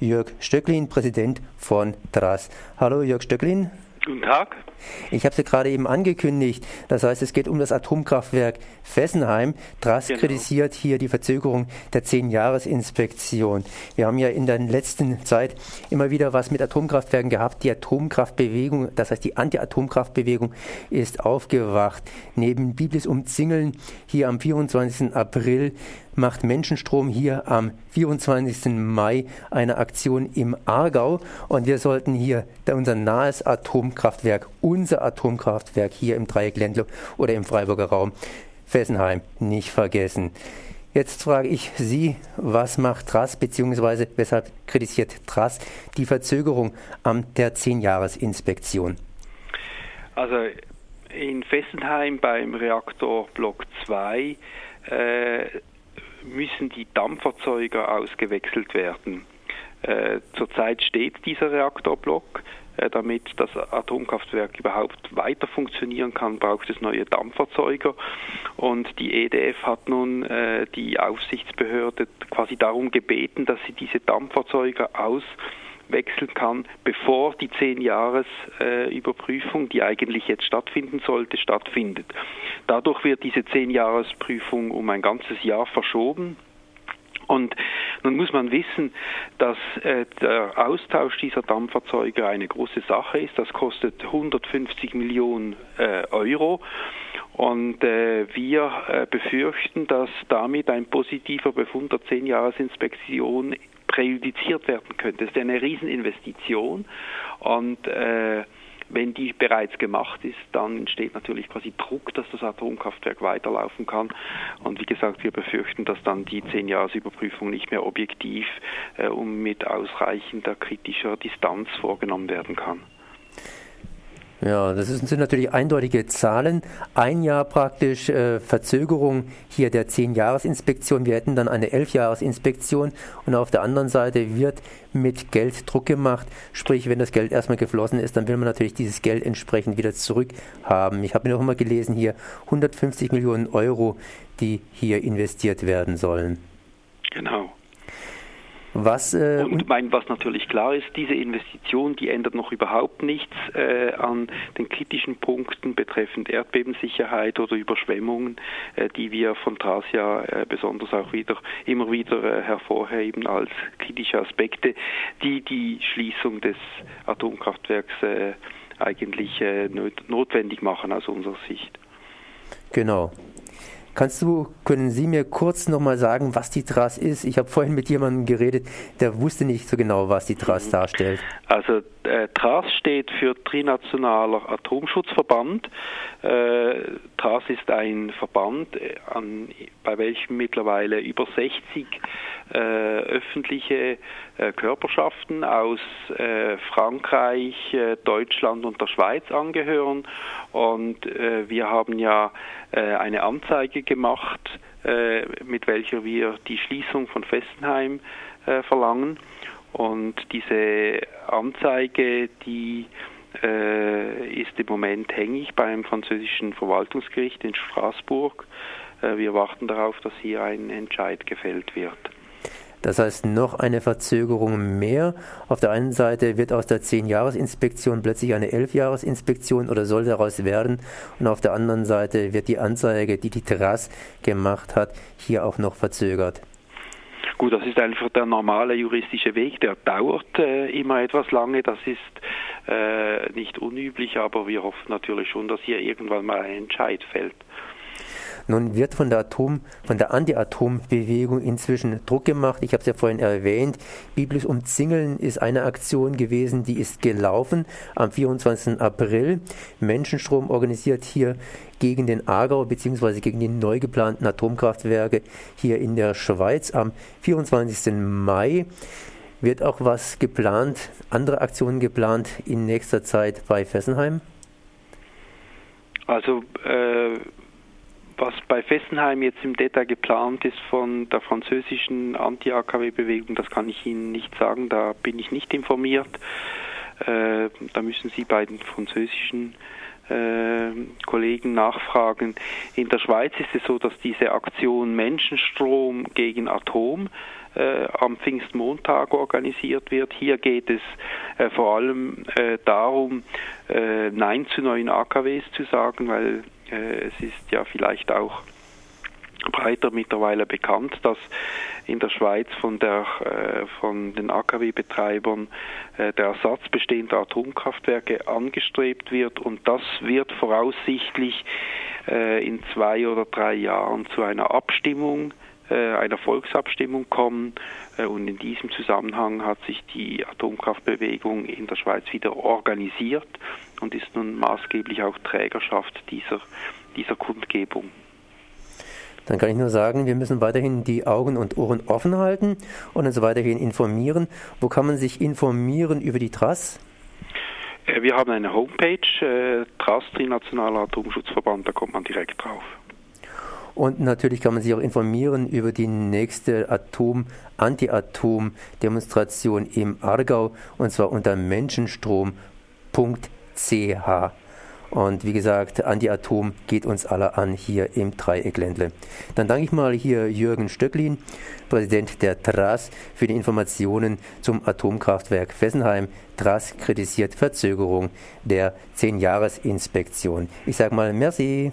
Jörg Stöcklin, Präsident von TRAS. Hallo Jörg Stöcklin. Guten Tag. Ich habe es ja gerade eben angekündigt. Das heißt, es geht um das Atomkraftwerk Fessenheim. TRAS genau. kritisiert hier die Verzögerung der Zehn-Jahres-Inspektion. Wir haben ja in der letzten Zeit immer wieder was mit Atomkraftwerken gehabt. Die Atomkraftbewegung, das heißt die Anti-Atomkraftbewegung, ist aufgewacht. Neben Biblis Umzingeln hier am 24. April macht Menschenstrom hier am 24. Mai eine Aktion im Aargau und wir sollten hier unser nahes Atomkraftwerk, unser Atomkraftwerk hier im Dreieck Ländler oder im Freiburger Raum Fessenheim nicht vergessen. Jetzt frage ich Sie, was macht Trass, beziehungsweise weshalb kritisiert Trass die Verzögerung an der 10-Jahres-Inspektion? Also in Fessenheim beim Reaktor Block 2 äh, müssen die Dampferzeuger ausgewechselt werden. Äh, zurzeit steht dieser Reaktorblock. Äh, damit das Atomkraftwerk überhaupt weiter funktionieren kann, braucht es neue Dampferzeuger. Und die EDF hat nun äh, die Aufsichtsbehörde quasi darum gebeten, dass sie diese Dampferzeuger aus wechseln kann, bevor die zehn Jahres äh, Überprüfung, die eigentlich jetzt stattfinden sollte, stattfindet. Dadurch wird diese zehn Jahres Prüfung um ein ganzes Jahr verschoben. Und nun muss man wissen, dass äh, der Austausch dieser Dampferzeuge eine große Sache ist. Das kostet 150 Millionen äh, Euro. Und äh, wir äh, befürchten, dass damit ein positiver Befund der 10-Jahres-Inspektion präjudiziert werden könnte. Das ist eine Rieseninvestition und äh, wenn die bereits gemacht ist, dann entsteht natürlich quasi Druck, dass das Atomkraftwerk weiterlaufen kann. Und wie gesagt, wir befürchten, dass dann die Zehn-Jahres-Überprüfung nicht mehr objektiv äh, und mit ausreichender kritischer Distanz vorgenommen werden kann. Ja, das sind natürlich eindeutige Zahlen. Ein Jahr praktisch äh, Verzögerung hier der 10-Jahres-Inspektion. Wir hätten dann eine 11-Jahres-Inspektion und auf der anderen Seite wird mit Geld Druck gemacht. Sprich, wenn das Geld erstmal geflossen ist, dann will man natürlich dieses Geld entsprechend wieder zurückhaben. Ich habe mir auch immer gelesen hier 150 Millionen Euro, die hier investiert werden sollen. Genau. Was, äh, und mein, was natürlich klar ist, diese Investition, die ändert noch überhaupt nichts äh, an den kritischen Punkten betreffend Erdbebensicherheit oder Überschwemmungen, äh, die wir von Trasia äh, besonders auch wieder immer wieder äh, hervorheben als kritische Aspekte, die die Schließung des Atomkraftwerks äh, eigentlich notwendig machen aus unserer Sicht. Genau. Kannst du, können Sie mir kurz nochmal sagen, was die TRAS ist? Ich habe vorhin mit jemandem geredet, der wusste nicht so genau, was die TRAS mhm. darstellt. Also äh, TRAS steht für Trinationaler Atomschutzverband. Äh, TRAS ist ein Verband, äh, an, bei welchem mittlerweile über 60 äh, öffentliche äh, Körperschaften aus äh, Frankreich, Deutschland und der Schweiz angehören. Und wir haben ja eine Anzeige gemacht, mit welcher wir die Schließung von Fessenheim verlangen. Und diese Anzeige, die äh, ist im Moment hängig beim französischen Verwaltungsgericht in Straßburg. Äh, wir warten darauf, dass hier ein Entscheid gefällt wird. Das heißt, noch eine Verzögerung mehr. Auf der einen Seite wird aus der 10-Jahres-Inspektion plötzlich eine 11-Jahres-Inspektion oder soll daraus werden. Und auf der anderen Seite wird die Anzeige, die die Terrasse gemacht hat, hier auch noch verzögert. Gut, das ist einfach der normale juristische Weg, der dauert äh, immer etwas lange, das ist äh, nicht unüblich, aber wir hoffen natürlich schon, dass hier irgendwann mal ein Entscheid fällt. Nun wird von der Atom, von der Anti-Atom-Bewegung inzwischen Druck gemacht. Ich habe es ja vorhin erwähnt. Biblis Umzingeln ist eine Aktion gewesen, die ist gelaufen am 24. April. Menschenstrom organisiert hier gegen den Aargau bzw. gegen die neu geplanten Atomkraftwerke hier in der Schweiz am 24. Mai. Wird auch was geplant, andere Aktionen geplant in nächster Zeit bei Fessenheim? Also äh, was bei Fessenheim jetzt im Detail geplant ist von der französischen Anti-AKW-Bewegung, das kann ich Ihnen nicht sagen, da bin ich nicht informiert. Äh, da müssen Sie bei den französischen äh, Kollegen nachfragen. In der Schweiz ist es so, dass diese Aktion Menschenstrom gegen Atom äh, am Pfingstmontag organisiert wird. Hier geht es äh, vor allem äh, darum, äh, Nein zu neuen AKWs zu sagen, weil es ist ja vielleicht auch breiter mittlerweile bekannt, dass in der Schweiz von, der, äh, von den AKW-Betreibern äh, der Ersatz bestehender Atomkraftwerke angestrebt wird. Und das wird voraussichtlich äh, in zwei oder drei Jahren zu einer Abstimmung einer Volksabstimmung kommen. Und in diesem Zusammenhang hat sich die Atomkraftbewegung in der Schweiz wieder organisiert und ist nun maßgeblich auch Trägerschaft dieser, dieser Kundgebung. Dann kann ich nur sagen, wir müssen weiterhin die Augen und Ohren offen halten und uns weiterhin informieren. Wo kann man sich informieren über die TRAS? Äh, wir haben eine Homepage, äh, TRAS, Trinationaler Atomschutzverband, da kommt man direkt drauf. Und natürlich kann man sich auch informieren über die nächste Atom-Anti-Atom-Demonstration im Aargau und zwar unter menschenstrom.ch. Und wie gesagt, Anti-Atom geht uns alle an hier im Dreieckländle. Dann danke ich mal hier Jürgen Stöcklin, Präsident der TRAS, für die Informationen zum Atomkraftwerk Fessenheim. TRAS kritisiert Verzögerung der 10-Jahres-Inspektion. Ich sage mal merci.